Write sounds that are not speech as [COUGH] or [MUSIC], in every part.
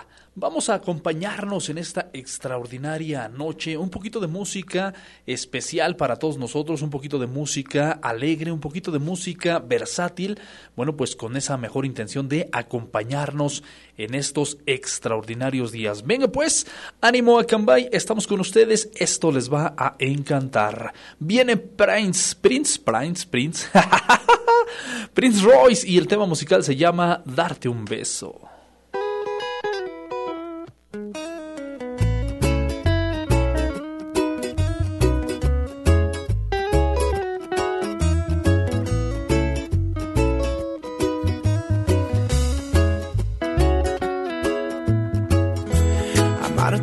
va. Vamos a acompañarnos en esta extraordinaria noche, un poquito de música especial para todos nosotros, un poquito de música alegre, un poquito de música versátil, bueno, pues con esa mejor intención de acompañarnos en estos extraordinarios días. Venga pues, ánimo a Cambay, estamos con ustedes, esto les va a encantar. Viene Prince, Prince, Prince, Prince, [LAUGHS] Prince Royce y el tema musical se llama Darte un beso.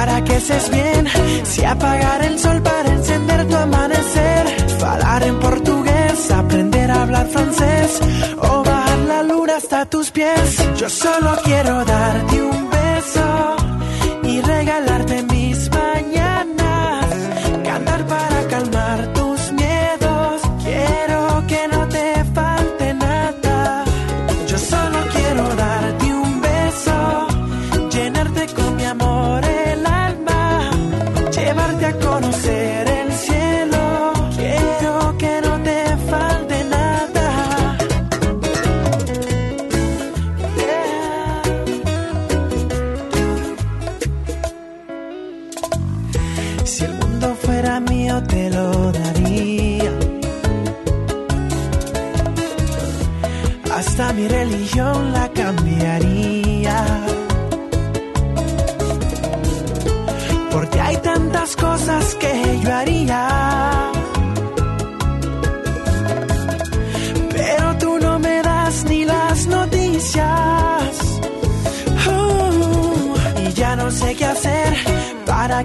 para que seas bien. Si apagar el sol para encender tu amanecer. Falar en portugués, aprender a hablar francés. O bajar la luna hasta tus pies. Yo solo quiero darte un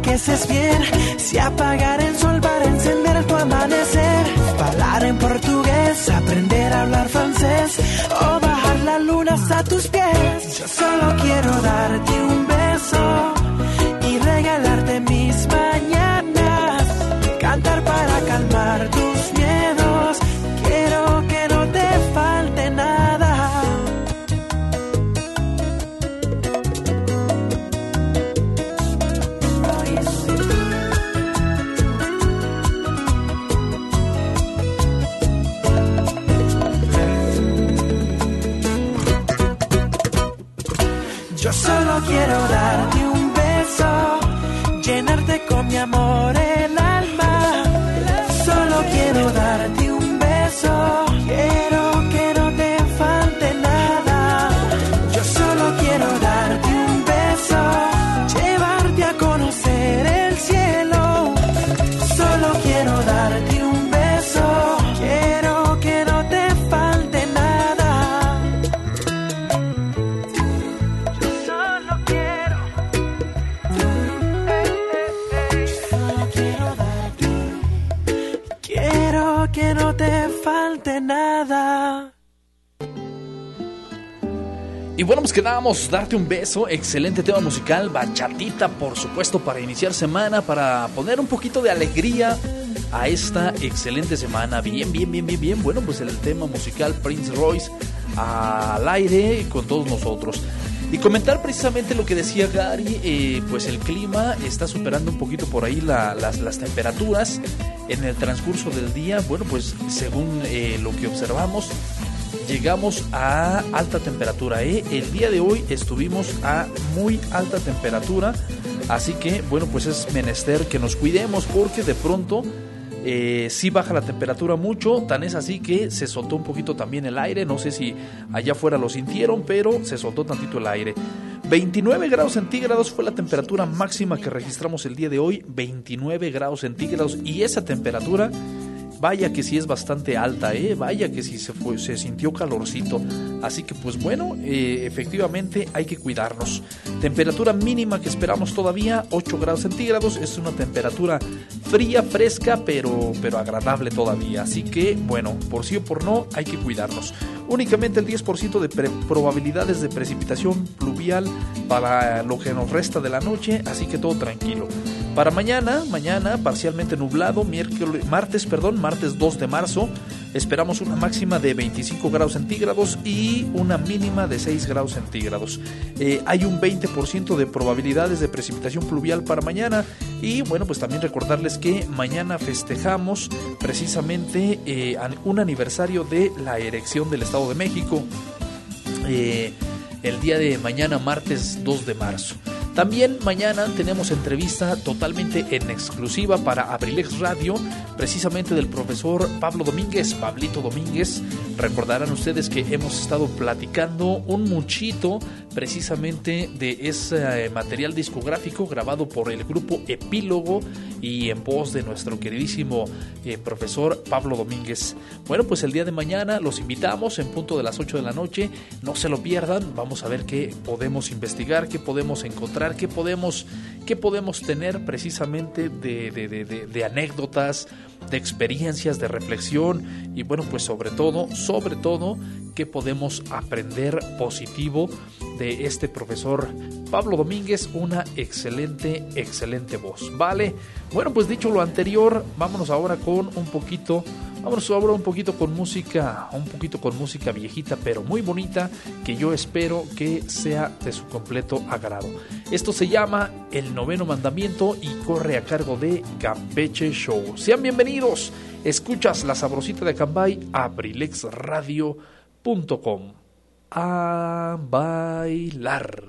estés bien. Si apagar el sol para encender tu amanecer. Hablar en portugués, aprender a hablar francés. O bajar la luna hasta tus pies. Yo solo quiero darte un beso Y bueno, pues quedábamos darte un beso, excelente tema musical, bachatita por supuesto para iniciar semana, para poner un poquito de alegría a esta excelente semana. Bien, bien, bien, bien, bien. Bueno, pues el tema musical Prince Royce al aire con todos nosotros. Y comentar precisamente lo que decía Gary, eh, pues el clima está superando un poquito por ahí la- las, las temperaturas en el transcurso del día. Bueno, pues según eh, lo que observamos, llegamos a alta temperatura. ¿eh? El día de hoy estuvimos a muy alta temperatura. Así que, bueno, pues es menester que nos cuidemos porque de pronto eh, sí baja la temperatura mucho. Tan es así que se soltó un poquito también el aire. No sé si allá afuera lo sintieron, pero se soltó tantito el aire. 29 grados centígrados fue la temperatura máxima que registramos el día de hoy. 29 grados centígrados. Y esa temperatura vaya que sí es bastante alta, ¿eh? vaya que sí se, fue, sintió calorcito. Así que pues bueno, eh, efectivamente hay que cuidarnos. Temperatura mínima que esperamos todavía, 8 grados centígrados, es una temperatura fría, fresca, pero, pero agradable todavía. Así que bueno, por sí o por no, hay que cuidarnos. Únicamente el 10% de probabilidades de precipitación pluvial para lo que nos resta de la noche, así que todo tranquilo. Para mañana, mañana parcialmente nublado, miércoles, martes, perdón, martes 2 de marzo, esperamos una máxima de 25 grados centígrados y una mínima de 6 grados centígrados. Eh, hay un 20% de probabilidades de precipitación pluvial para mañana y bueno, pues también recordarles que mañana festejamos precisamente eh, un aniversario de la erección del Estado de México. Eh, el día de mañana, martes 2 de marzo. También mañana tenemos entrevista totalmente en exclusiva para Abrilex Radio, precisamente del profesor Pablo Domínguez, Pablito Domínguez. Recordarán ustedes que hemos estado platicando un muchito precisamente de ese material discográfico grabado por el grupo Epílogo y en voz de nuestro queridísimo eh, profesor Pablo Domínguez. Bueno, pues el día de mañana los invitamos en punto de las 8 de la noche, no se lo pierdan, vamos a ver qué podemos investigar, qué podemos encontrar qué podemos, qué podemos tener precisamente de, de anécdotas, de experiencias, de reflexión y bueno, pues sobre todo, sobre todo, qué podemos aprender positivo de este profesor Pablo Domínguez, una excelente, excelente voz. Vale, bueno, pues dicho lo anterior, vámonos ahora con un poquito Vamos ahora un poquito con música, un poquito con música viejita, pero muy bonita, que yo espero que sea de su completo agrado. Esto se llama El Noveno Mandamiento y corre a cargo de Campeche Show. Sean bienvenidos. Escuchas la sabrosita de Cambay a brilexradio.com. A bailar.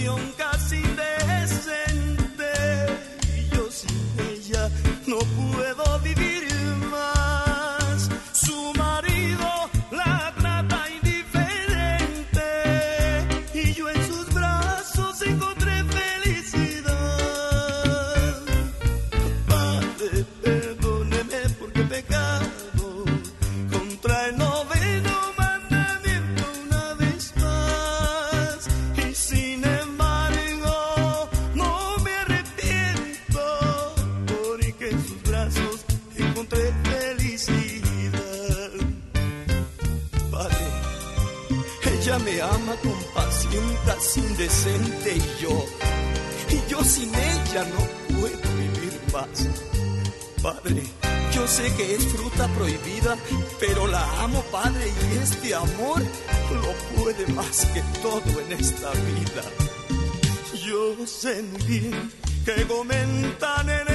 canción que es fruta prohibida, pero la amo, Padre, y este amor lo puede más que todo en esta vida. Yo sé que comentan en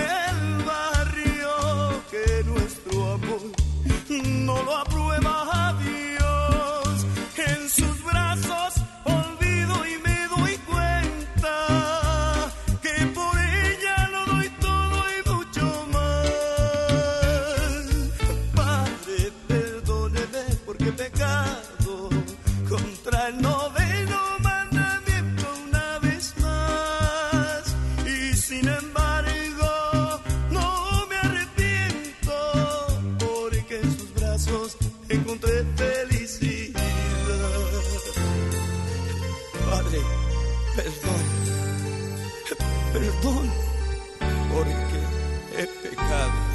Perdón, perdón, porque he pecado.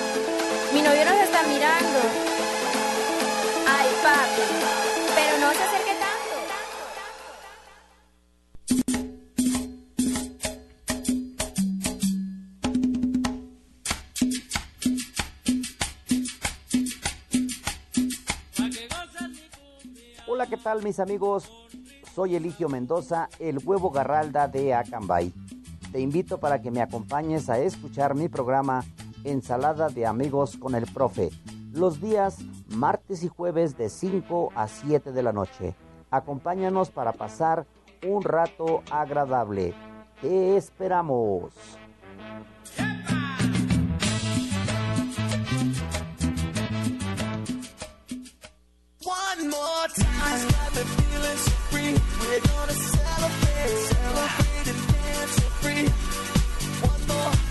Mi novio nos está mirando. Ay, papi. Pero no se acerque tanto. Hola, ¿qué tal mis amigos? Soy Eligio Mendoza, el huevo garralda de Acambay. Te invito para que me acompañes a escuchar mi programa Ensalada de amigos con el profe, los días martes y jueves de 5 a 7 de la noche. Acompáñanos para pasar un rato agradable. Te esperamos. One more time. We're gonna celebrate, celebrate and dance free. One more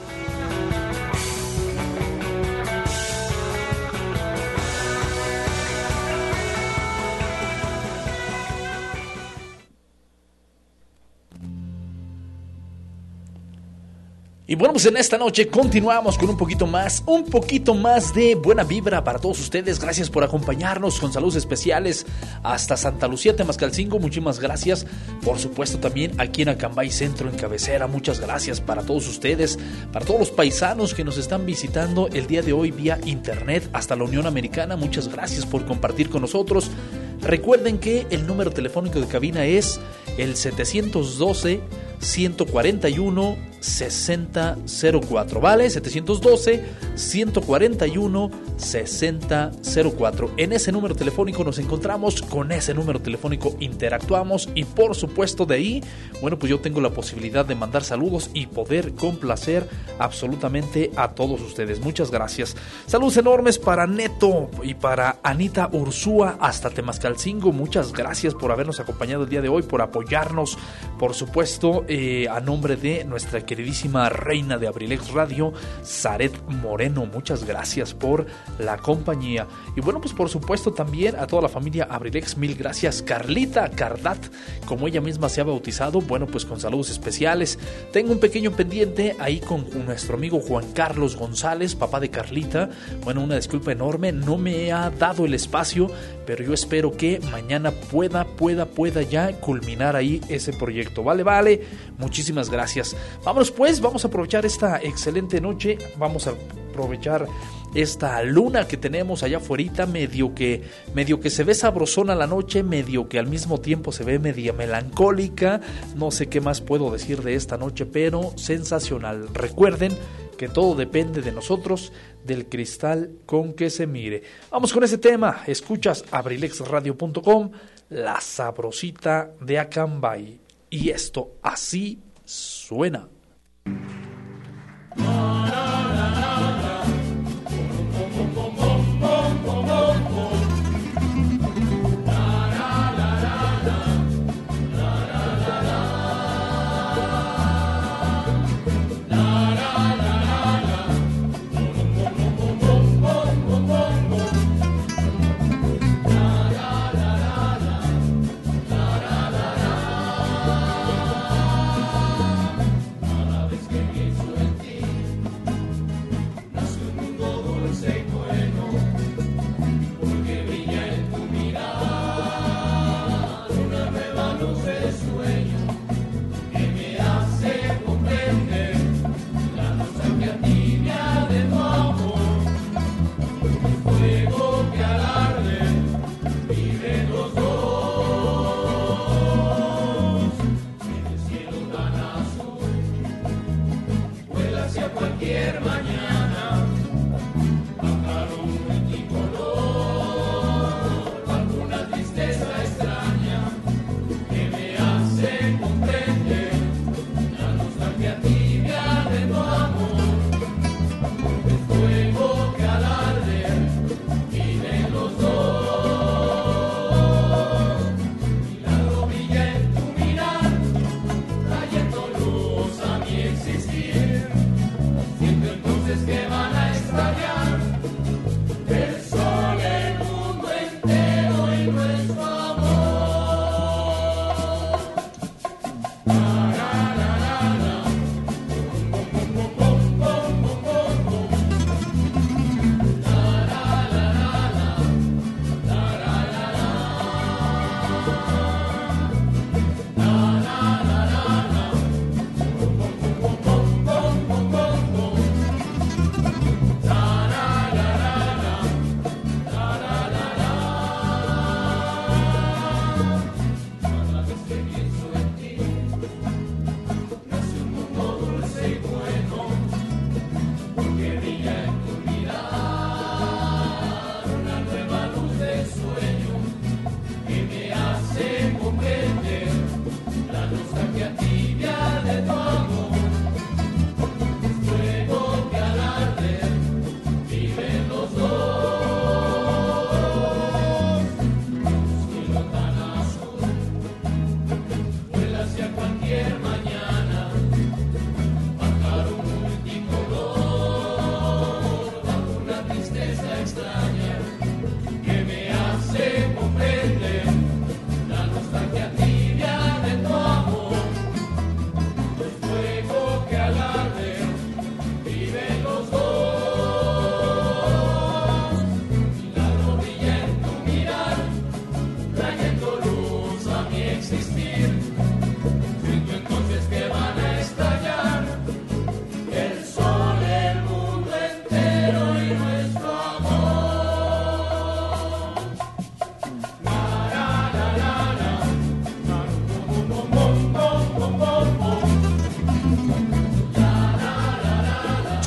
Y bueno, pues en esta noche continuamos con un poquito más, un poquito más de buena vibra para todos ustedes. Gracias por acompañarnos con saludos especiales hasta Santa Lucía, Temascalcingo. Muchísimas gracias. Por supuesto también aquí en Acambay Centro, en Cabecera. Muchas gracias para todos ustedes, para todos los paisanos que nos están visitando el día de hoy vía internet hasta la Unión Americana. Muchas gracias por compartir con nosotros. Recuerden que el número telefónico de cabina es el 712 141 6004, ¿vale? 712 141 6004. En ese número telefónico nos encontramos, con ese número telefónico interactuamos y por supuesto de ahí, bueno, pues yo tengo la posibilidad de mandar saludos y poder complacer absolutamente a todos ustedes. Muchas gracias. Saludos enormes para Neto y para Anita Ursúa hasta Temascalcingo. Muchas gracias por habernos acompañado el día de hoy, por apoyarnos, por supuesto, eh, a nombre de nuestra queridísima reina de Abrilex Radio, Zaret Moreno. Muchas gracias por la compañía. Y bueno, pues por supuesto también a toda la familia Abrilex, mil gracias. Carlita Cardat, como ella misma se ha bautizado, bueno, pues con saludos especiales. Tengo un pequeño pendiente ahí con nuestro amigo Juan Carlos González, papá de Carlita. Bueno, una disculpa enorme, no me ha dado el espacio, pero yo espero que mañana pueda, pueda, pueda ya culminar ahí ese proyecto. Vale, vale, muchísimas gracias. Vámonos pues, vamos a aprovechar esta excelente noche, vamos a aprovechar esta luna que tenemos allá afuera, medio que, medio que se ve sabrosona la noche, medio que al mismo tiempo se ve media melancólica. No sé qué más puedo decir de esta noche, pero sensacional. Recuerden que todo depende de nosotros, del cristal con que se mire. Vamos con ese tema. Escuchas abrilexradio.com, la sabrosita de Acambay. Y esto así suena.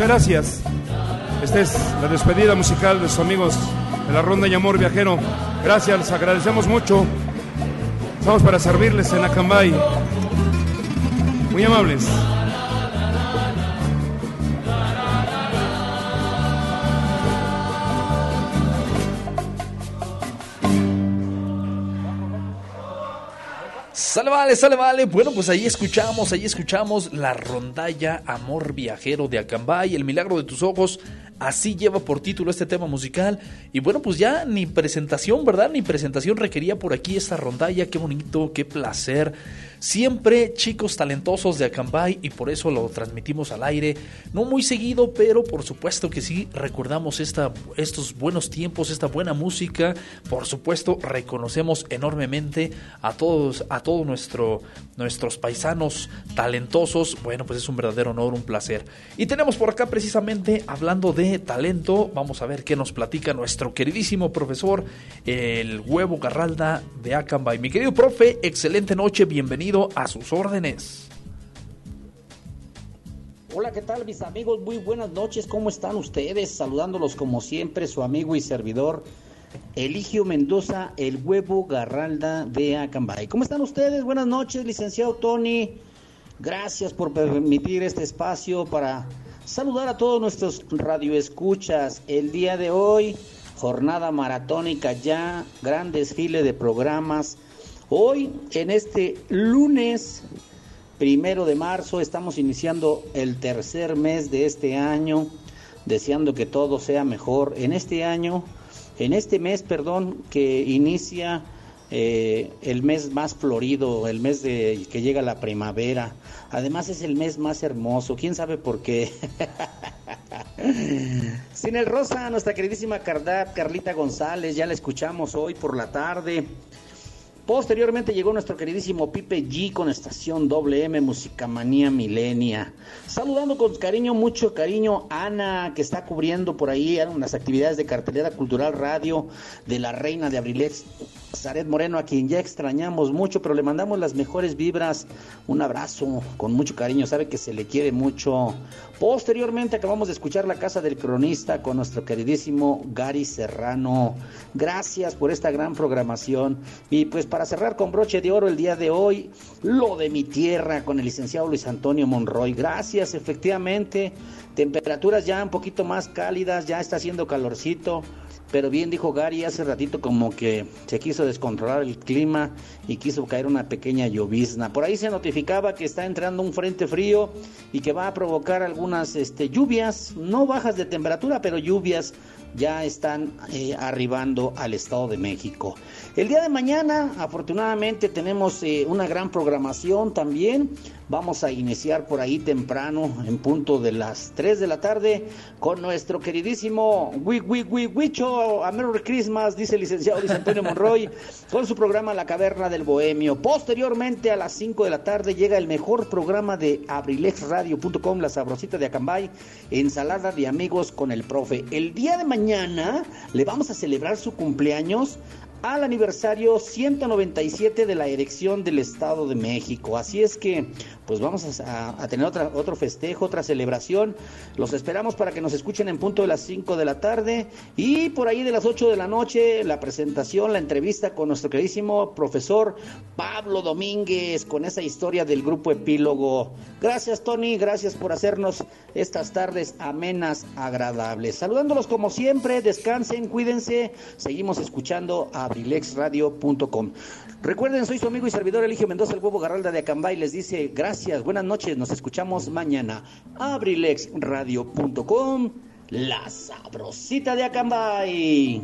Muchas gracias. Esta es la despedida musical de sus amigos de la Ronda y Amor Viajero. Gracias, les agradecemos mucho. Estamos para servirles en Acambay. Muy amables. Sale vale, sale vale. Bueno, pues ahí escuchamos, ahí escuchamos la rondalla Amor Viajero de Acambay, el milagro de tus ojos. Así lleva por título este tema musical. Y bueno, pues ya ni presentación, ¿verdad? Ni presentación requería por aquí esta rondalla. Qué bonito, qué placer. Siempre chicos talentosos de Acambay y por eso lo transmitimos al aire. No muy seguido, pero por supuesto que sí recordamos esta, estos buenos tiempos, esta buena música. Por supuesto, reconocemos enormemente a todos, a todos nuestro, nuestros paisanos talentosos. Bueno, pues es un verdadero honor, un placer. Y tenemos por acá precisamente hablando de talento. Vamos a ver qué nos platica nuestro queridísimo profesor, el huevo Garralda de Acambay. Mi querido profe, excelente noche, bienvenido a sus órdenes. Hola, ¿qué tal mis amigos? Muy buenas noches, ¿cómo están ustedes? Saludándolos como siempre, su amigo y servidor Eligio Mendoza, el huevo Garralda de Acambay. ¿Cómo están ustedes? Buenas noches, licenciado Tony. Gracias por permitir este espacio para saludar a todos nuestros radioescuchas. El día de hoy, jornada maratónica ya, gran desfile de programas Hoy, en este lunes primero de marzo, estamos iniciando el tercer mes de este año, deseando que todo sea mejor. En este año, en este mes, perdón, que inicia eh, el mes más florido, el mes de que llega la primavera. Además es el mes más hermoso. ¿Quién sabe por qué? [LAUGHS] Sin el Rosa, nuestra queridísima Carlita González, ya la escuchamos hoy por la tarde. Posteriormente llegó nuestro queridísimo Pipe G con estación WM Musicamanía Milenia. Saludando con cariño, mucho cariño, Ana, que está cubriendo por ahí unas actividades de cartelera cultural radio de la reina de Abrilex, Zaret Moreno, a quien ya extrañamos mucho, pero le mandamos las mejores vibras. Un abrazo con mucho cariño, sabe que se le quiere mucho. Posteriormente acabamos de escuchar La Casa del Cronista con nuestro queridísimo Gary Serrano. Gracias por esta gran programación. Y pues para cerrar con broche de oro el día de hoy, lo de mi tierra con el licenciado Luis Antonio Monroy. Gracias, efectivamente. Temperaturas ya un poquito más cálidas, ya está haciendo calorcito. Pero bien dijo Gary hace ratito como que se quiso descontrolar el clima y quiso caer una pequeña llovizna. Por ahí se notificaba que está entrando un frente frío y que va a provocar algunas este, lluvias, no bajas de temperatura, pero lluvias ya están eh, arribando al Estado de México. El día de mañana, afortunadamente, tenemos eh, una gran programación también. Vamos a iniciar por ahí temprano, en punto de las 3 de la tarde, con nuestro queridísimo Wicho, a Merry Christmas, dice el licenciado Luis Antonio Monroy, [LAUGHS] con su programa La Caverna del Bohemio. Posteriormente, a las 5 de la tarde, llega el mejor programa de abrilexradio.com, La Sabrosita de Acambay, Ensalada de Amigos con el Profe. El día de mañana le vamos a celebrar su cumpleaños al aniversario 197 de la erección del Estado de México. Así es que, pues vamos a, tener otra, otro festejo, otra celebración. Los esperamos para que nos escuchen en punto de las 5 de la tarde y por ahí de las 8 de la noche la presentación, la entrevista con nuestro queridísimo profesor Pablo Domínguez con esa historia del grupo Epílogo. Gracias Tony, gracias por hacernos estas tardes amenas, agradables. Saludándolos como siempre, descansen, cuídense, seguimos escuchando a abrilexradio.com. Recuerden, soy su amigo y servidor Eligio Mendoza, el huevo Garralda de Acambay. Les dice gracias, buenas noches, nos escuchamos mañana. abrilexradio.com, la sabrosita de Acambay.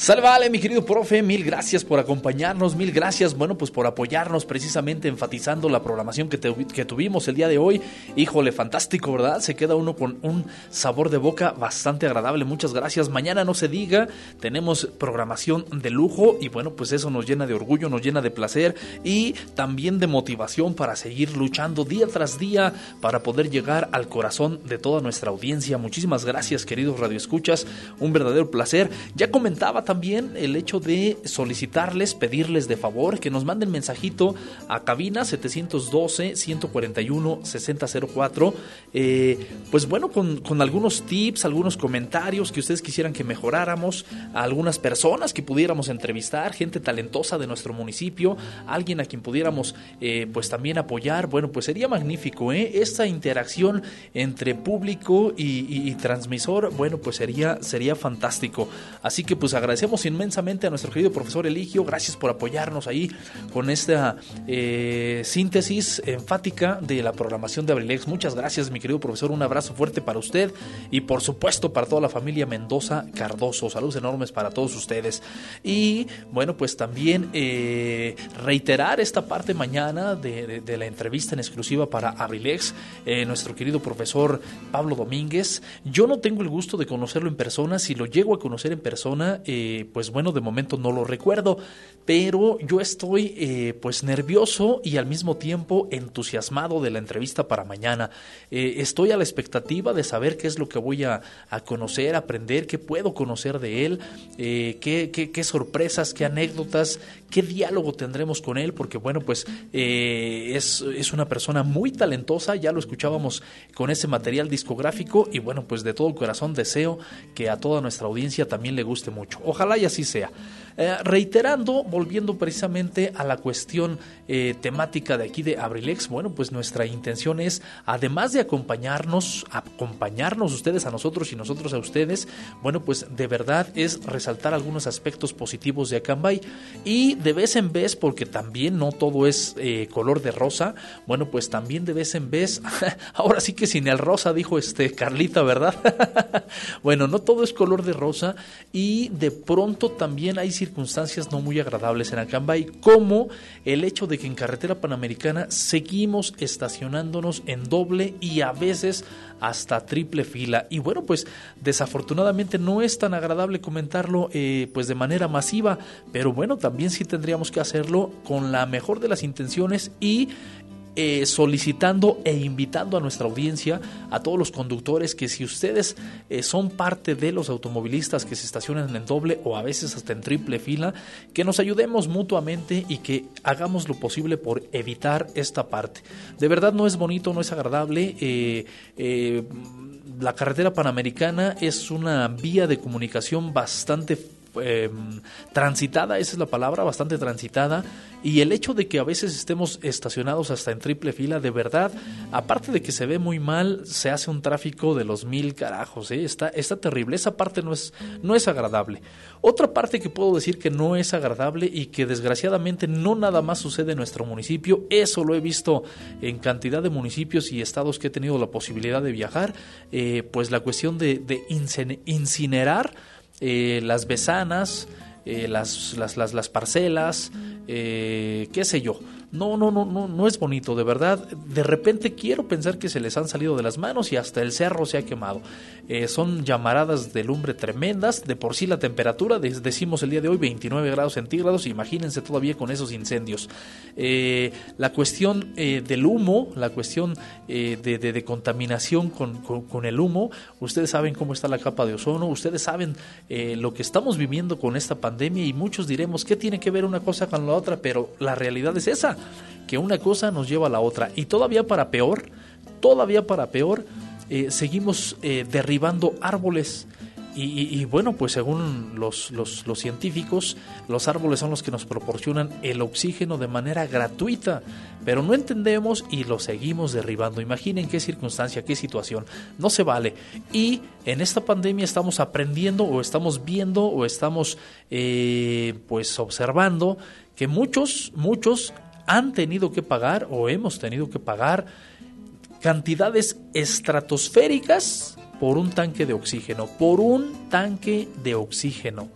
Salvale, mi querido profe, mil gracias por acompañarnos, mil gracias, bueno, pues por apoyarnos precisamente enfatizando la programación que, que, tuvimos el día de hoy. Híjole, fantástico, ¿verdad? Se queda uno con un sabor de boca bastante agradable. Muchas gracias. Mañana no se diga, tenemos programación de lujo y bueno, pues eso nos llena de orgullo, nos llena de placer y también de motivación para seguir luchando día tras día para poder llegar al corazón de toda nuestra audiencia. Muchísimas gracias, queridos radioescuchas, un verdadero placer. Ya comentaba también el hecho de solicitarles, pedirles de favor que nos manden mensajito a cabina 712-141-6004. Eh, pues bueno, con, con, algunos tips, algunos comentarios que ustedes quisieran que mejoráramos, algunas personas que pudiéramos entrevistar, gente talentosa de nuestro municipio, alguien a quien pudiéramos eh, pues también apoyar. Bueno, pues sería magnífico, ¿eh? Esta interacción entre público y, y, y transmisor, bueno, pues sería, sería fantástico. Así que pues agradecemos agradecemos inmensamente a nuestro querido profesor Eligio. Gracias por apoyarnos ahí con esta eh, síntesis enfática de la programación de Abrilex. Muchas gracias, mi querido profesor. Un abrazo fuerte para usted y, por supuesto, para toda la familia Mendoza Cardoso. Saludos enormes para todos ustedes. Y bueno, pues también eh, reiterar esta parte mañana de, la entrevista en exclusiva para Abrilex, eh, nuestro querido profesor Pablo Domínguez. Yo no tengo el gusto de conocerlo en persona. Si lo llego a conocer en persona, eh, pues bueno, de momento no lo recuerdo. Pero yo estoy eh, pues nervioso y al mismo tiempo entusiasmado de la entrevista para mañana. Eh, estoy a la expectativa de saber qué es lo que voy a, a conocer, aprender, qué puedo conocer de él, eh, qué, qué- qué sorpresas, qué anécdotas, qué diálogo tendremos con él, porque bueno, pues eh, es, es una persona muy talentosa, ya lo escuchábamos con ese material discográfico y bueno, pues de todo corazón deseo que a toda nuestra audiencia también le guste mucho. Ojalá y así sea. Eh, reiterando, volviendo precisamente a la cuestión eh, temática de aquí de Abrilex, bueno, pues nuestra intención es, además de acompañarnos, acompañarnos ustedes a nosotros y nosotros a ustedes, bueno, pues de verdad es resaltar algunos aspectos positivos de Acambay y de vez en vez, porque también no todo es eh, color de rosa, bueno, pues también de vez en vez, [LAUGHS] ahora sí que sin el rosa, dijo este Carlita, ¿verdad? [LAUGHS] bueno, no todo es color de rosa y de pronto también hay circunstancias no muy agradables en Acambay, como el hecho de que en carretera panamericana seguimos estacionándonos en doble y a veces hasta triple fila. Y bueno, pues desafortunadamente no es tan agradable comentarlo eh, pues de manera masiva, pero bueno, también sí tendríamos que hacerlo con la mejor de las intenciones y eh, solicitando e invitando a nuestra audiencia, a todos los conductores, que si ustedes eh, son parte de los automovilistas que se estacionan en doble o a veces hasta en triple fila, que nos ayudemos mutuamente y que hagamos lo posible por evitar esta parte. De verdad no es bonito, no es agradable. eh, eh, la carretera panamericana es una vía de comunicación bastante eh, transitada, esa es la palabra, bastante transitada. Y el hecho de que a veces estemos estacionados hasta en triple fila, de verdad, aparte de que se ve muy mal, se hace un tráfico de los mil carajos, ¿eh? está, está terrible. Esa parte no es, no es agradable. Otra parte que puedo decir que no es agradable y que desgraciadamente no nada más sucede en nuestro municipio, eso lo he visto en cantidad de municipios y estados que he tenido la posibilidad de viajar, eh, pues la cuestión de, incinerar eh, las besanas, eh, las, las, las, las parcelas, eh, qué sé yo. No, no, no, no, no es bonito, de verdad. De repente quiero pensar que se les han salido de las manos y hasta el cerro se ha quemado. Eh, son llamaradas de lumbre tremendas. De por sí la temperatura, decimos el día de hoy, 29 grados centígrados. Imagínense todavía con esos incendios. Eh, la cuestión eh, del humo, la cuestión de, de- contaminación con, con- con el humo. Ustedes saben cómo está la capa de ozono. Ustedes saben lo que estamos viviendo con esta pandemia y muchos diremos, ¿qué tiene que ver una cosa con la otra? Pero la realidad es esa, que una cosa nos lleva a la otra. Y todavía para peor, todavía para peor, eh, seguimos eh, derribando árboles. Y, bueno, pues según los, los- los científicos, los árboles son los que nos proporcionan el oxígeno de manera gratuita, pero no entendemos y lo seguimos derribando. Imaginen qué circunstancia, qué situación. No se vale. Y en esta pandemia estamos aprendiendo o estamos viendo o estamos eh, pues observando que muchos, muchos han tenido que pagar o hemos tenido que pagar cantidades estratosféricas por un tanque de oxígeno, por un tanque de oxígeno.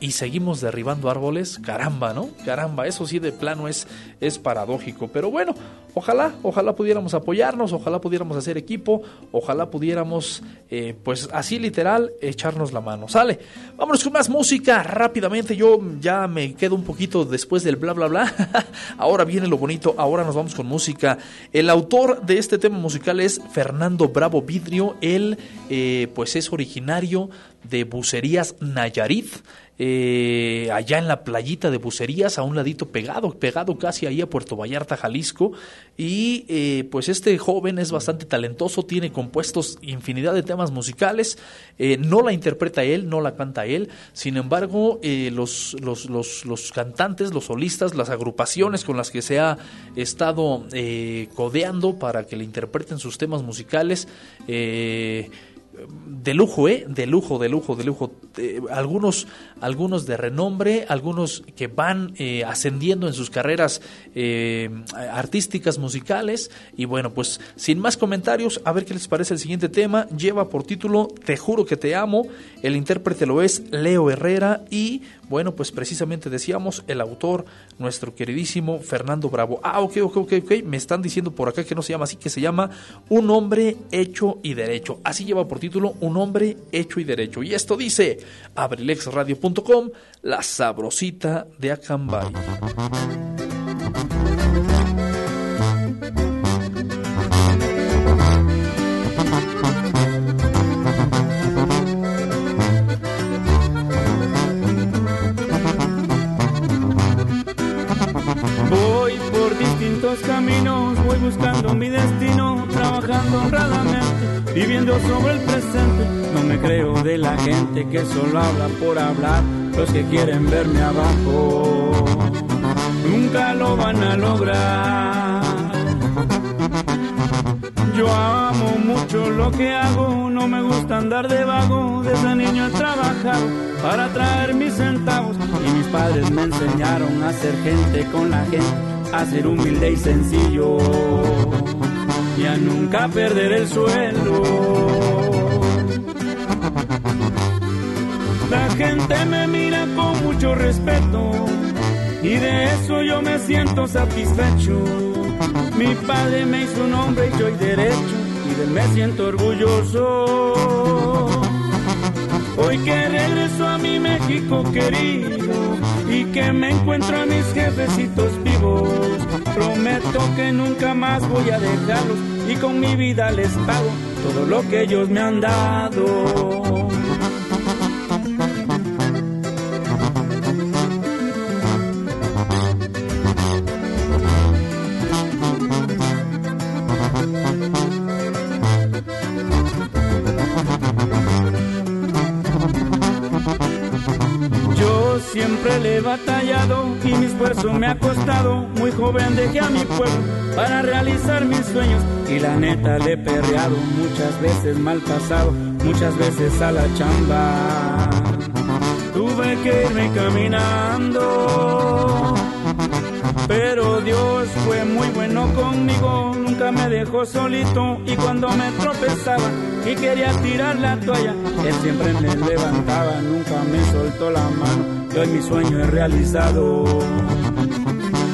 Y seguimos derribando árboles, caramba, ¿no? Caramba, eso sí de plano es, es paradójico. Pero bueno, ojalá, ojalá pudiéramos apoyarnos, ojalá pudiéramos hacer equipo, ojalá pudiéramos, eh, pues así literal, echarnos la mano. Sale, vámonos con más música rápidamente. Yo ya me quedo un poquito después del bla, bla, bla. [LAUGHS] ahora viene lo bonito, ahora nos vamos con música. El autor de este tema musical es Fernando Bravo Vidrio. Él, eh, pues es originario de Bucerías Nayarit, eh, allá en la playita de Bucerías, a un ladito pegado, pegado casi ahí a Puerto Vallarta, Jalisco. Y eh, pues este joven es bastante talentoso, tiene compuestos infinidad de temas musicales, eh, no la interpreta él, no la canta él, sin embargo eh, los, los, los, los cantantes, los solistas, las agrupaciones con las que se ha estado eh, codeando para que le interpreten sus temas musicales, eh, de lujo, ¿eh? De lujo, de lujo, de lujo. Eh, algunos, algunos de renombre, algunos que van eh, ascendiendo en sus carreras eh, artísticas, musicales. Y bueno, pues sin más comentarios, a ver qué les parece el siguiente tema. Lleva por título Te juro que te amo. El intérprete lo es Leo Herrera y bueno, pues precisamente decíamos el autor, nuestro queridísimo Fernando Bravo. Ah, ok, ok, ok, ok. Me están diciendo por acá que no se llama así, que se llama Un hombre hecho y derecho. Así lleva por título Un hombre hecho y derecho. Y esto dice abrilexradio.com, la sabrosita de Acambay. Trabajando honradamente, viviendo sobre el presente. No me creo de la gente que solo habla por hablar, los que quieren verme abajo, nunca lo van a lograr. Yo amo mucho lo que hago, no me gusta andar de vago, desde niño he trabajado para traer mis centavos y mis padres me enseñaron a ser gente con la gente, a ser humilde y sencillo y nunca perder el suelo. La gente me mira con mucho respeto y de eso yo me siento satisfecho. Mi padre me hizo un hombre y derecho y de él me siento orgulloso. Hoy que regreso a mi México querido y que me encuentro a mis jefecitos vivos, prometo que nunca más voy a dejarlos y con mi vida les pago todo lo que ellos me han dado. He batallado y mi esfuerzo me ha costado. Muy joven dejé a mi pueblo para realizar mis sueños y la neta le he perreado muchas veces mal pasado, muchas veces a la chamba. Tuve que irme caminando. Pero Dios fue muy bueno conmigo, nunca me dejó solito y cuando me tropezaba y quería tirar la toalla, Él siempre me levantaba, nunca me soltó la mano hoy mi sueño es realizado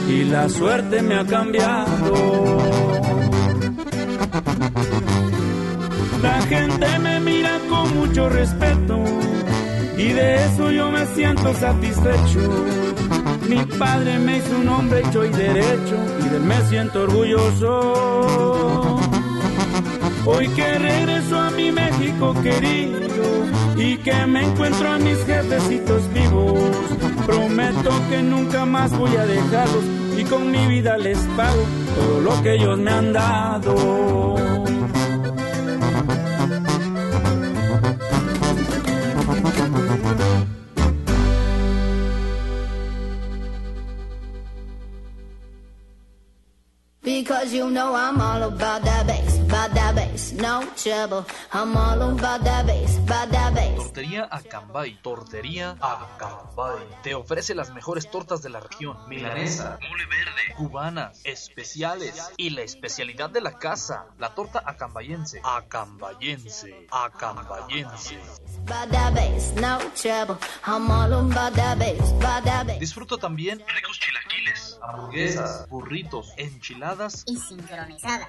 y la suerte me ha cambiado. La gente me mira con mucho respeto y de eso yo me siento satisfecho. Mi padre me hizo un hombre hecho y derecho y de él me siento orgulloso. Hoy que regreso a mi México querido y que me encuentro a mis jefecitos vivos, prometo que nunca más voy a dejarlos y con mi vida les pago todo lo que ellos me han dado. Because you know I'm all about that bass, about that bass, no trouble. I'm all about that bass, about that bass. Tortería Acambay, Tortería Acambay. Te ofrece las mejores tortas de la región. Milanesa, mole verde, cubanas, especiales y la especialidad de la casa, la torta acambayense. Acambayense, acambayense. About that bass, no trouble. I'm all about that bass, about that bass. Disfruta también ricos chilaquiles, hamburguesas, burritos, enchiladas Y sincronizadas.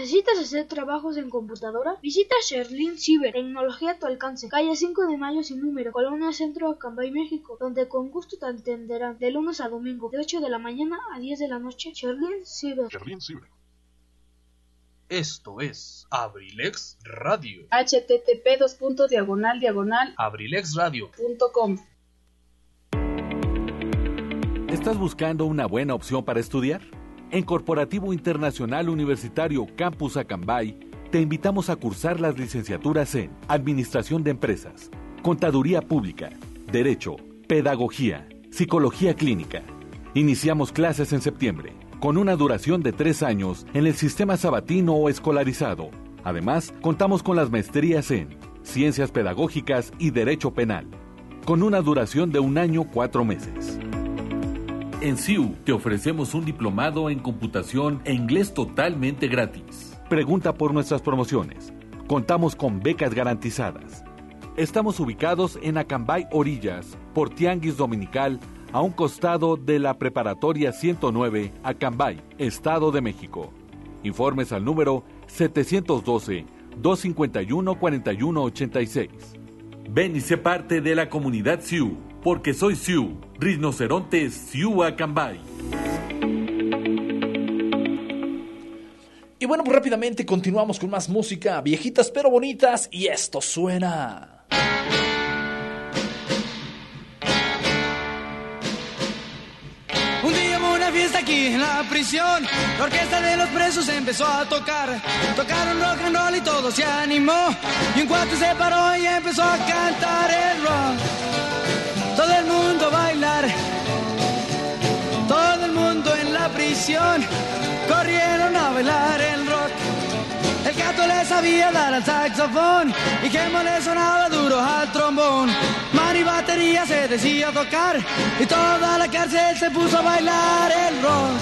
¿Necesitas hacer trabajos en computadora? Visita Sherlin Ciber, tecnología a tu alcance, calle 5 de Mayo sin número, Colonia Centro, Acambay, México, donde con gusto te atenderán de lunes a domingo, de 8 de la mañana a 10 de la noche. Sherlin Ciber. Esto es Abrilex Radio. http dos puntos diagonal diagonal Abrilex Radio. punto com. ¿Estás buscando una buena opción para estudiar? En Corporativo Internacional Universitario Campus Acambay, te invitamos a cursar las licenciaturas en Administración de Empresas, Contaduría Pública, Derecho, Pedagogía, Psicología Clínica. Iniciamos clases en septiembre, con una duración de tres años en el sistema sabatino o escolarizado. Además, contamos con las maestrías en Ciencias Pedagógicas y Derecho Penal, con una duración de un año cuatro meses. En CIU te ofrecemos un diplomado en computación e inglés totalmente gratis. Pregunta por nuestras promociones. Contamos con becas garantizadas. Estamos ubicados en Acambay Orillas, por Tianguis Dominical, a un costado de la Preparatoria 109, Acambay, Estado de México. Informes al número 712-251-4186. Ven y sé parte de la comunidad Sioux, porque soy Sioux, Rinoceronte Sioux Acambay. Y bueno, pues rápidamente continuamos con más música, viejitas pero bonitas, y esto suena. Un día hubo una fiesta aquí en la prisión. La orquesta de los presos empezó a tocar. Tocaron rock and roll y todo se animó. Y un cuarto se paró y empezó a cantar el rock. Mundo bailar. Todo el mundo en la prisión. Corrieron a bailar el rock. El gato le sabía dar al saxofón y Gemo le sonaba duro al trombón. Man y batería se decía tocar y toda la cárcel se puso a bailar el rock.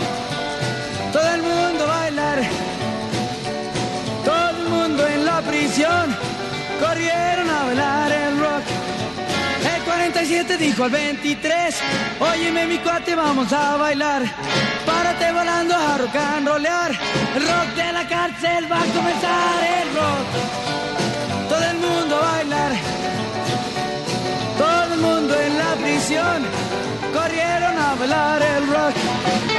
Todo el mundo bailar, todo el mundo en la prisión corrieron a bailar el rock. El 47 dijo al 23, óyeme mi cuate, vamos a bailar. Párate volando a rock and rollear. El rock de la cárcel va a comenzar el rock. Todo el mundo a bailar. Todo el mundo en la prisión corrieron a bailar el rock.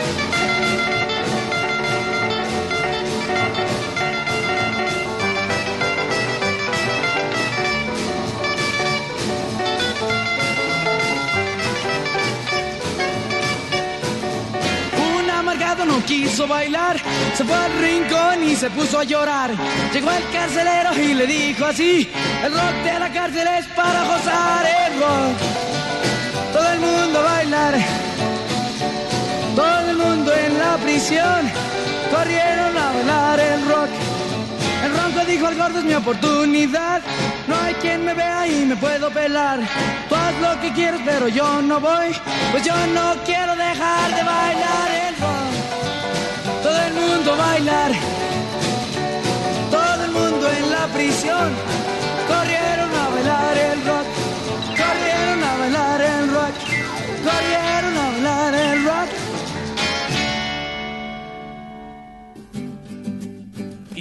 No quiso bailar, se fue al rincón y se puso a llorar. Llegó el carcelero y le dijo así, el rock de la cárcel es para gozar el rock. Todo el mundo a bailar, todo el mundo en la prisión, corrieron a bailar el rock. El ronco dijo al gordo es mi oportunidad. No hay quien me vea y me puedo pelar. Tú haz lo que quieras, pero yo no voy. Pues yo no quiero dejar de bailar el rock. Mundo bailar. Todo el mundo en la prisión. Corrieron a bailar el rock.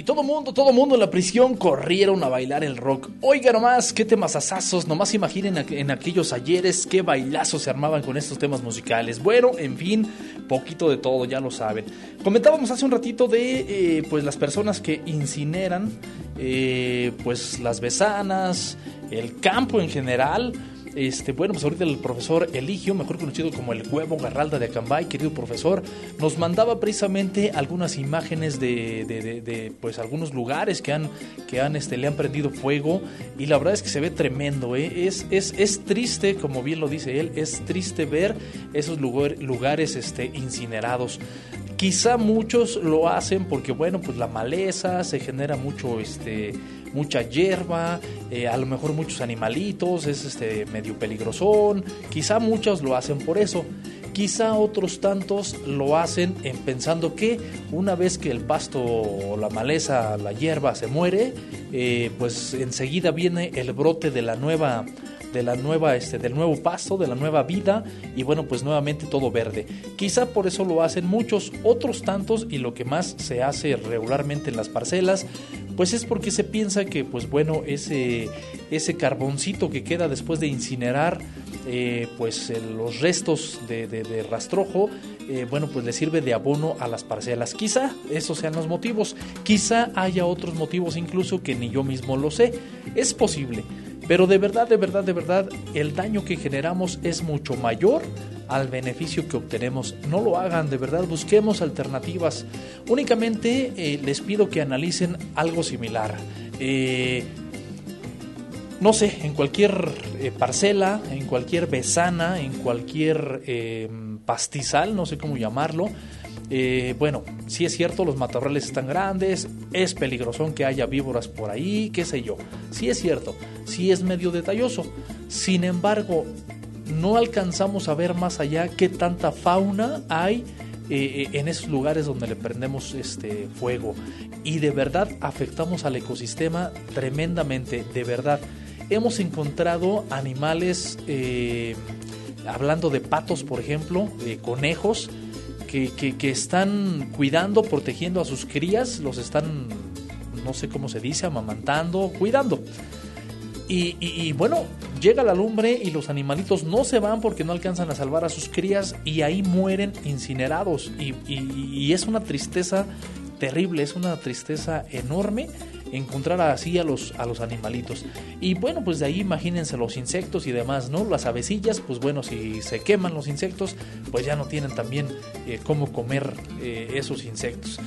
Todo mundo, todo mundo en la prisión corrieron a bailar el rock. Oiga nomás, qué temas asazos, nomás imaginen en aquellos ayeres qué bailazos se armaban con estos temas musicales. Bueno, en fin, poquito de todo, ya lo saben. Comentábamos hace un ratito de eh, pues las personas que incineran eh, pues las besanas, el campo en general. Este, bueno, pues ahorita el profesor Eligio, mejor conocido como el huevo Garralda de Acambay, querido profesor, nos mandaba precisamente algunas imágenes de, de- pues algunos lugares que han, que han, este, le han prendido fuego y la verdad es que se ve tremendo, ¿eh? es, es, es triste, como bien lo dice él, es triste ver esos lugar- lugares este, incinerados. Quizá muchos lo hacen porque, bueno, pues la maleza, se genera mucho, este, mucha hierba, eh, a lo mejor muchos animalitos, es este, medio peligrosón. Quizá muchos lo hacen por eso. Quizá otros tantos lo hacen en pensando que una vez que el pasto o la maleza, la hierba se muere, eh, pues enseguida viene el brote de la nueva de la nueva este del nuevo pasto, de la nueva vida y bueno, pues nuevamente todo verde. Quizá por eso lo hacen muchos, otros tantos y lo que más se hace regularmente en las parcelas, pues es porque se piensa que pues bueno, ese ese carboncito que queda después de incinerar eh, pues eh, los restos de, de- rastrojo, eh, bueno, pues le sirve de abono a las parcelas. Quizá esos sean los motivos, quizá haya otros motivos incluso que ni yo mismo lo sé. Es posible. Pero de verdad, de verdad, de verdad, el daño que generamos es mucho mayor al beneficio que obtenemos. No lo hagan, de verdad, busquemos alternativas. Únicamente eh, les pido que analicen algo similar. Eh, no sé, en cualquier eh, parcela, en cualquier besana, en cualquier pastizal, no sé cómo llamarlo. Eh, bueno, sí es cierto, los matorrales están grandes, es peligroso que haya víboras por ahí, qué sé yo. Sí es cierto, sí es medio detalloso. Sin embargo, no alcanzamos a ver más allá qué tanta fauna hay eh, en esos lugares donde le prendemos este fuego y de verdad afectamos al ecosistema tremendamente, de verdad. Hemos encontrado animales, eh, hablando de patos por ejemplo, conejos, que, que- que están cuidando, protegiendo a sus crías, los están, no sé cómo se dice, amamantando, cuidando. Y, bueno, llega la lumbre y los animalitos no se van porque no alcanzan a salvar a sus crías y ahí mueren incinerados. Y- y es una tristeza terrible, es una tristeza enorme encontrar así a los, a los animalitos. Y bueno, pues de ahí imagínense los insectos y demás, ¿no? Las avecillas, pues bueno, si se queman los insectos, pues ya no tienen también eh, cómo comer eh, esos insectos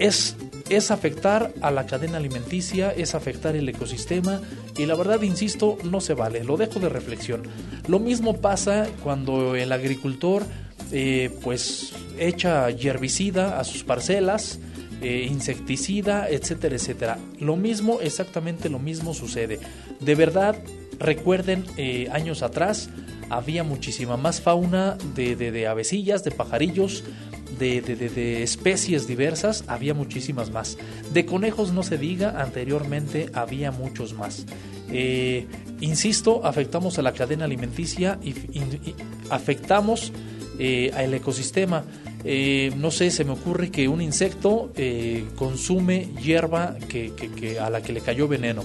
es, es afectar a la cadena alimenticia, es afectar el ecosistema y la verdad, insisto, no se vale, lo dejo de reflexión. Lo mismo pasa cuando el agricultor eh, pues echa herbicida a sus parcelas, eh, insecticida, etcétera, etcétera. Lo mismo, exactamente lo mismo sucede. De verdad, recuerden, eh, años atrás había muchísima más fauna de, de, de avecillas, de pajarillos, de, de- especies diversas, había muchísimas más. De conejos no se diga, anteriormente había muchos más. Eh, insisto, afectamos a la cadena alimenticia y, afectamos al ecosistema. Eh, no sé, se me ocurre que un insecto eh, consume hierba que, a la que le cayó veneno.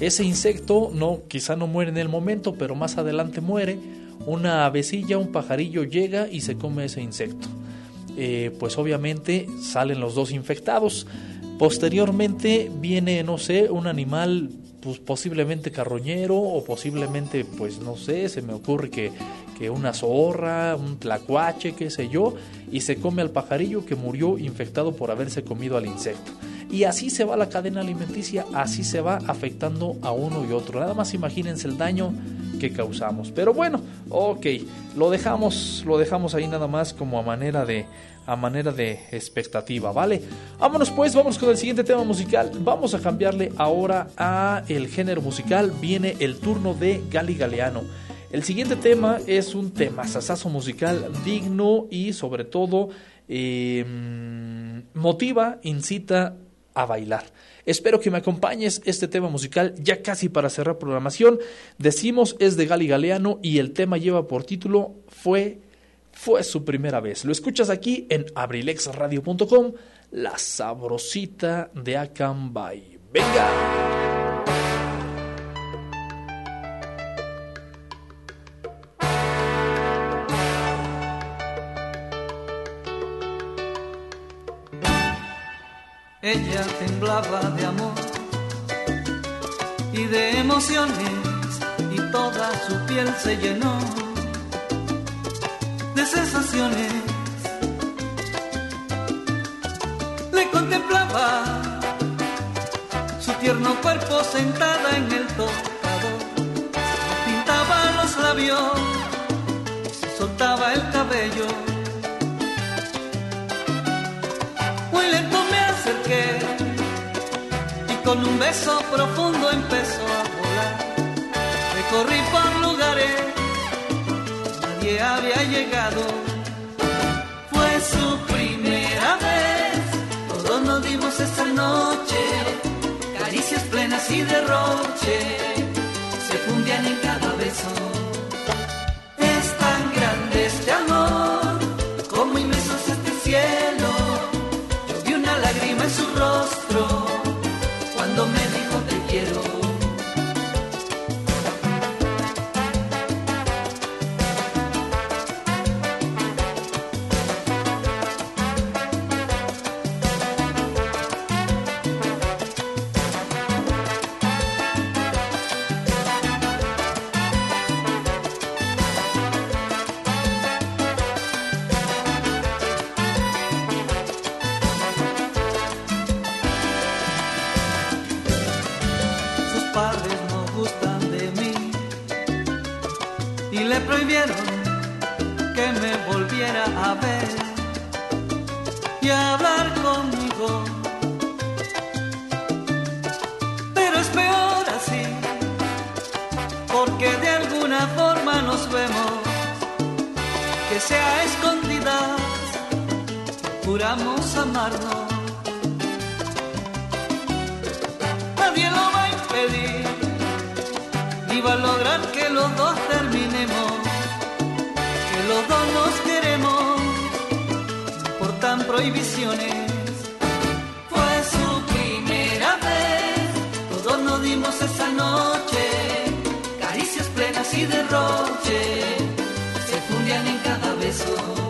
Ese insecto no, quizá no muere en el momento, pero más adelante muere. Una avecilla, un pajarillo llega y se come ese insecto. Eh, pues obviamente salen los dos infectados. Posteriormente viene, no sé, un animal pues posiblemente carroñero o posiblemente, pues no sé, se me ocurre que, que una zorra, un tlacuache, qué sé yo, y se come al pajarillo que murió infectado por haberse comido al insecto. Y así se va la cadena alimenticia, así se va afectando a uno y otro. Nada más imagínense el daño que causamos. Pero bueno, ok, lo dejamos, lo dejamos ahí nada más como a manera de a manera de expectativa, ¿vale? Vámonos pues, vamos con el siguiente tema musical. Vamos a cambiarle ahora a el género musical. Viene el turno de Gali Galeano. El siguiente tema es un tema sasazo musical digno y sobre todo eh, motiva, incita a bailar. Espero que me acompañes este tema musical ya casi para cerrar programación. Decimos es de Gali Galeano y el tema lleva por título Fue fue su primera vez. Lo escuchas aquí en abrilexradio.com, la sabrosita de Acambay. Venga. Ella temblaba de amor y de emociones y toda su piel se llenó sensaciones. Le contemplaba su tierno cuerpo sentada en el tocador. Pintaba los labios, soltaba el cabello. Muy lento me acerqué y con un beso profundo empezó a volar. Recorrí lugares había llegado. Fue su primera vez, todos nos dimos esa noche, caricias plenas y derroche, se fundían en cada beso. Hablar conmigo. Pero es peor así, porque de alguna forma nos vemos, que sea escondidas, juramos amarnos. Nadie lo va a impedir, ni va a lograr que los dos terminemos, que los dos nos queremos, prohibiciones. Fue su primera vez, todos nos dimos esa noche, caricias plenas y derroche, se fundían en cada beso.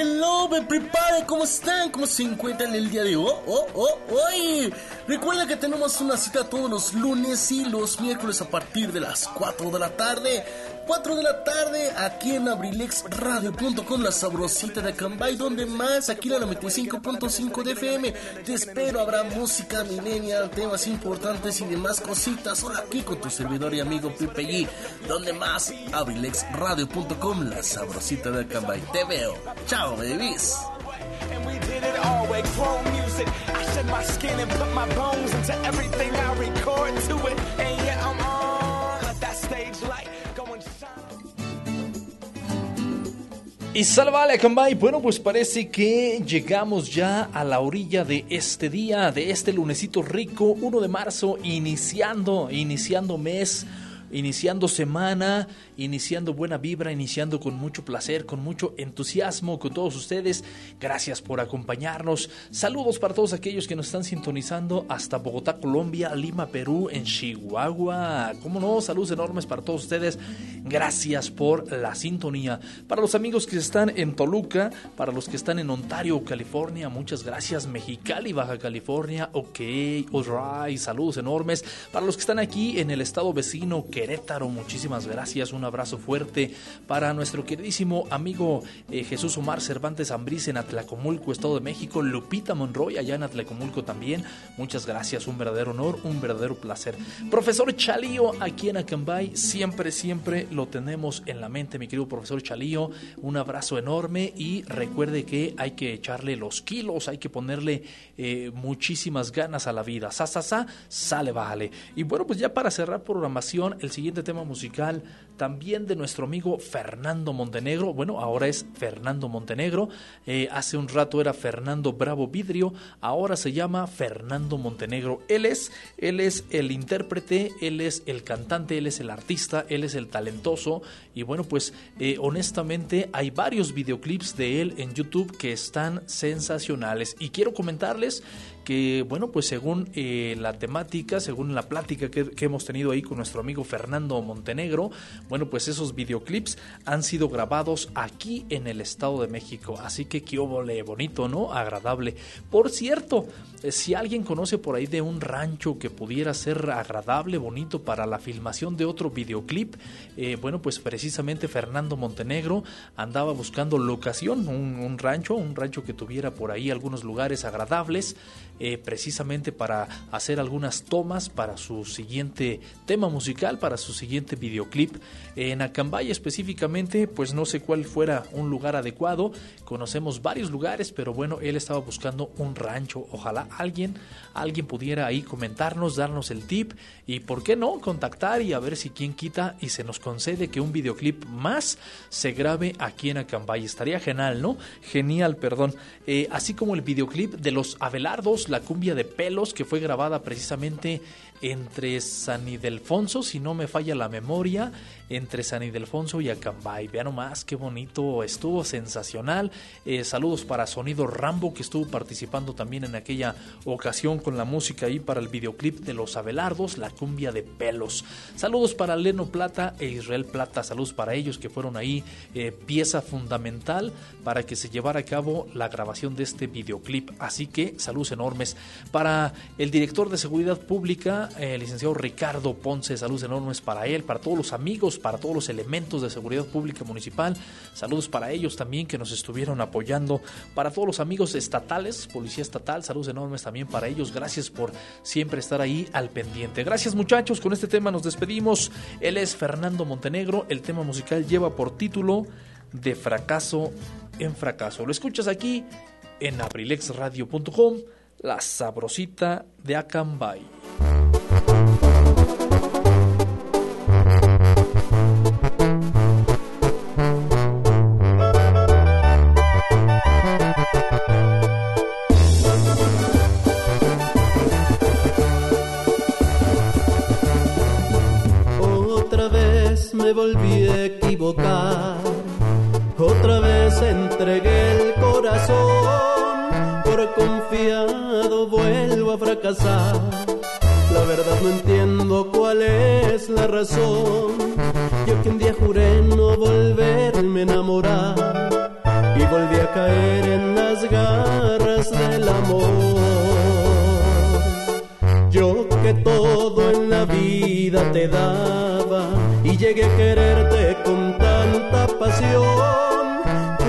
Hello, me prepare, ¿cómo están? ¿Cómo se encuentran el día de hoy? Oh, oh, hoy. Recuerda que tenemos una cita todos los lunes y los miércoles a partir de las 4 de la tarde. 4 de la tarde aquí en abrilexradio.com, la sabrosita de Cambay, donde más, aquí la 95.5 de FM. Te espero, habrá música millennial, temas importantes y demás cositas. Hola aquí con tu servidor y amigo Pipe G, donde más, abrilexradio.com, la sabrosita de Cambay. Te veo. Chao, babies. And we did it all on Y salvale, Cambay. Bueno, pues parece que llegamos ya a la orilla de este día, de este lunesito rico, 1 de marzo, iniciando, iniciando mes, iniciando semana, iniciando buena vibra, iniciando con mucho placer, con mucho entusiasmo con todos ustedes. Gracias por acompañarnos. Saludos para todos aquellos que nos están sintonizando hasta Bogotá, Colombia, Lima, Perú, en Chihuahua. ¿Cómo no? Saludos enormes para todos ustedes. Gracias por la sintonía. Para los amigos que están en Toluca, para los que están en Ontario, California, muchas gracias. Mexicali, Baja California, ok, alright, saludos enormes. Para los que están aquí en el estado vecino, Querétaro, muchísimas gracias. Un abrazo fuerte para nuestro queridísimo amigo eh, Jesús Omar Cervantes Ambriz en Atlacomulco, Estado de México. Lupita Monroy allá en Atlacomulco también. Muchas gracias, un verdadero honor, un verdadero placer. Profesor Chalío aquí en Acambay, siempre, siempre lo tenemos en la mente, mi querido profesor Chalío. Un abrazo enorme y recuerde que hay que echarle los kilos, hay que ponerle eh, muchísimas ganas a la vida. Sa, sa, sa, sale, vale. Y bueno, pues ya para cerrar programación, el siguiente tema musical también de nuestro amigo Fernando Montenegro. Bueno, ahora es Fernando Montenegro. Eh, hace un rato era Fernando Bravo Vidrio. Ahora se llama Fernando Montenegro. Él es, él es el intérprete, él es el cantante, él es el artista, él es el talentoso. Y bueno, pues eh, honestamente hay varios videoclips de él en YouTube que están sensacionales. Y quiero comentarles que, bueno, pues según eh, la temática, según la plática que, hemos tenido ahí con nuestro amigo Fernando Montenegro, bueno, pues esos videoclips han sido grabados aquí en el Estado de México. Así que qué óvole, bonito, ¿no? Agradable. Por cierto, eh, si alguien conoce por ahí de un rancho que pudiera ser agradable, bonito para la filmación de otro videoclip, eh, bueno, pues precisamente Fernando Montenegro andaba buscando locación, un rancho, un rancho que tuviera por ahí algunos lugares agradables. Eh, precisamente para hacer algunas tomas para su siguiente tema musical, para su siguiente videoclip. En Acambay específicamente, pues no sé cuál fuera un lugar adecuado. Conocemos varios lugares, pero bueno, él estaba buscando un rancho. Ojalá alguien, alguien pudiera ahí comentarnos, darnos el tip y por qué no contactar y a ver si quien quita y se nos concede que un videoclip más se grabe aquí en Acambay. Estaría genial, ¿no? Genial, perdón. Eh, así como el videoclip de los Abelardos, la cumbia de pelos que fue grabada precisamente entre San Ildefonso, si no me falla la memoria, entre San Ildefonso y Acambay. Vean nomás qué bonito, estuvo sensacional. Eh, saludos para Sonido Rambo que estuvo participando también en aquella ocasión con la música ahí para el videoclip de Los Abelardos, la cumbia de pelos. Saludos para Leno Plata e Israel Plata, saludos para ellos que fueron ahí eh, pieza fundamental para que se llevara a cabo la grabación de este videoclip. Así que saludos enormes para el director de Seguridad Pública, eh, licenciado Ricardo Ponce, saludos enormes para él, para todos los amigos, para todos los elementos de seguridad pública municipal, saludos para ellos también que nos estuvieron apoyando, para todos los amigos estatales, policía estatal, saludos enormes también para ellos, gracias por siempre estar ahí al pendiente. Gracias muchachos, con este tema nos despedimos, él es Fernando Montenegro, el tema musical lleva por título De fracaso en fracaso. Lo escuchas aquí en abrilexradio.com, la sabrosita de Acambay. Otra vez me volví a equivocar, otra vez entregué el corazón, confiado vuelvo a fracasar. La verdad no entiendo cuál es la razón. Yo que un día juré no volverme a enamorar y volví a caer en las garras del amor. Yo que todo en la vida te daba y llegué a quererte con tanta pasión.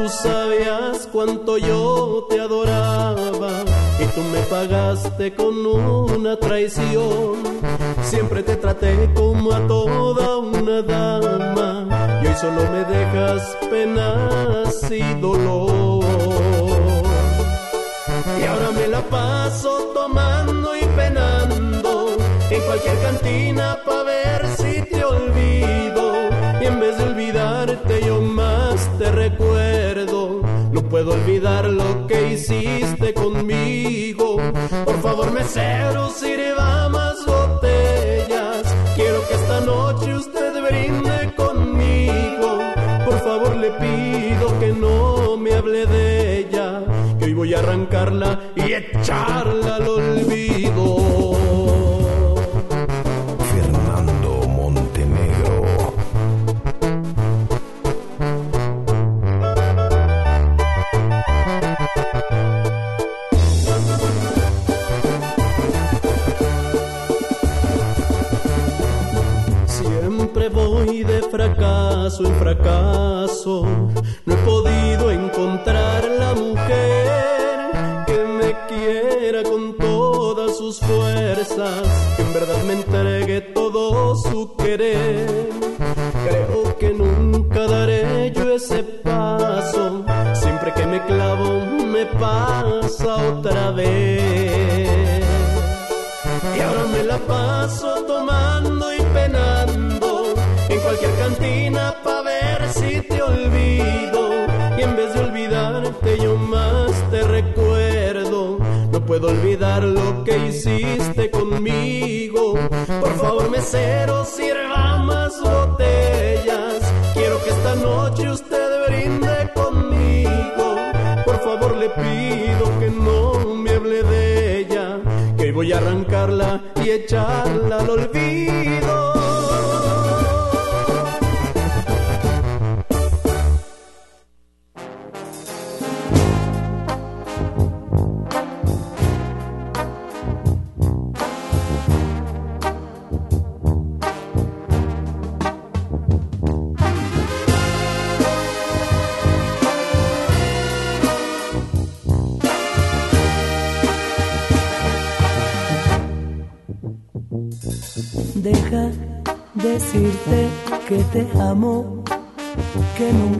Sabías cuánto yo te adoraba y tú me pagaste con una traición. Siempre te traté como a toda una dama y hoy solo me dejas penas y dolor. Y ahora me la paso tomando y penando en cualquier cantina hiciste conmigo. Por favor, mesero, sirva más botellas. Quiero que esta noche usted brinde conmigo. Por favor, le pido que no me hable de ella. Que hoy voy a arrancarla y echarla fracaso fracaso. No he podido encontrar la mujer que me quiera con todas sus fuerzas, que en verdad me entregue todo su querer. Creo que nunca daré yo ese paso. Siempre que me clavo me pasa otra vez. Y ahora me la paso tomando y penando en cualquier cantina pa' ver si te olvido. Y en vez de olvidarte yo más te recuerdo. No puedo olvidar lo que hiciste conmigo. Por favor, mesero, sirva más botellas. Quiero que esta noche usted brinde conmigo. Por favor, le pido que no me hable de ella. Que hoy voy a arrancarla y echarla al olvido.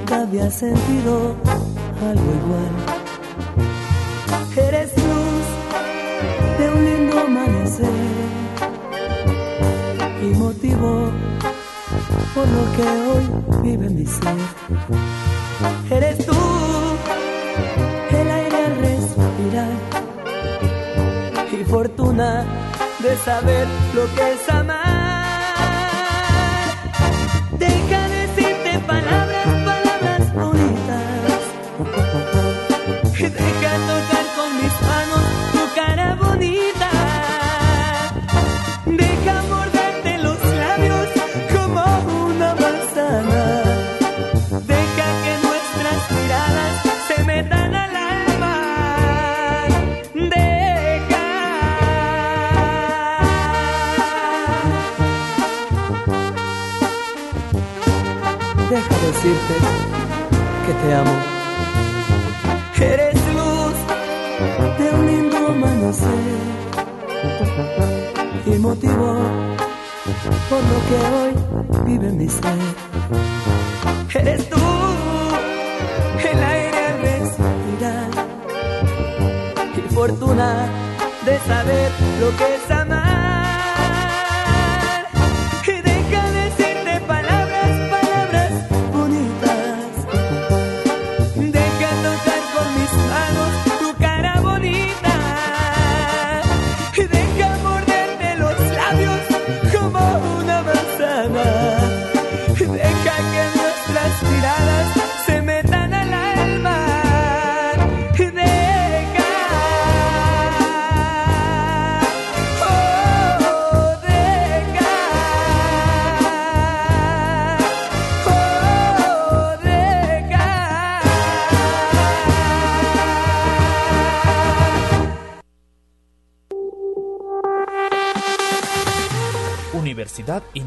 Nunca había sentido algo igual. Eres luz de un lindo amanecer y motivo por lo que hoy vive mi ser. Hoy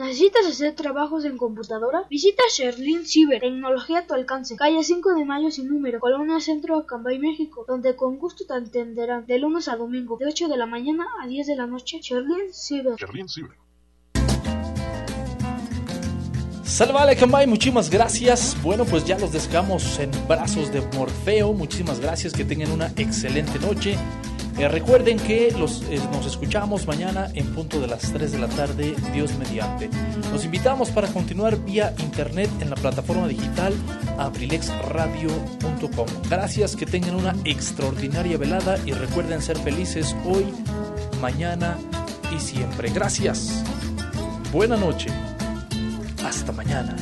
¿Necesitas hacer trabajos en computadora? Visita Sherlin Ciber, tecnología a tu alcance, calle 5 de Mayo sin número, Colonia Centro, Acambay, México, donde con gusto te atenderán de lunes a domingo, de 8 de la mañana a 10 de la noche. Sherlin Ciber. Sherlin Ciber. Salvale Acambay, muchísimas gracias. Bueno, pues ya los dejamos en brazos de Morfeo. Muchísimas gracias, que tengan una excelente noche. Eh, recuerden que los, eh, nos escuchamos mañana en punto de las 3 de la tarde, Dios mediante. Los invitamos para continuar vía internet en la plataforma digital abrilexradio.com. Gracias, que tengan una extraordinaria velada y recuerden ser felices hoy, mañana y siempre. Gracias. Buena noche. Hasta mañana.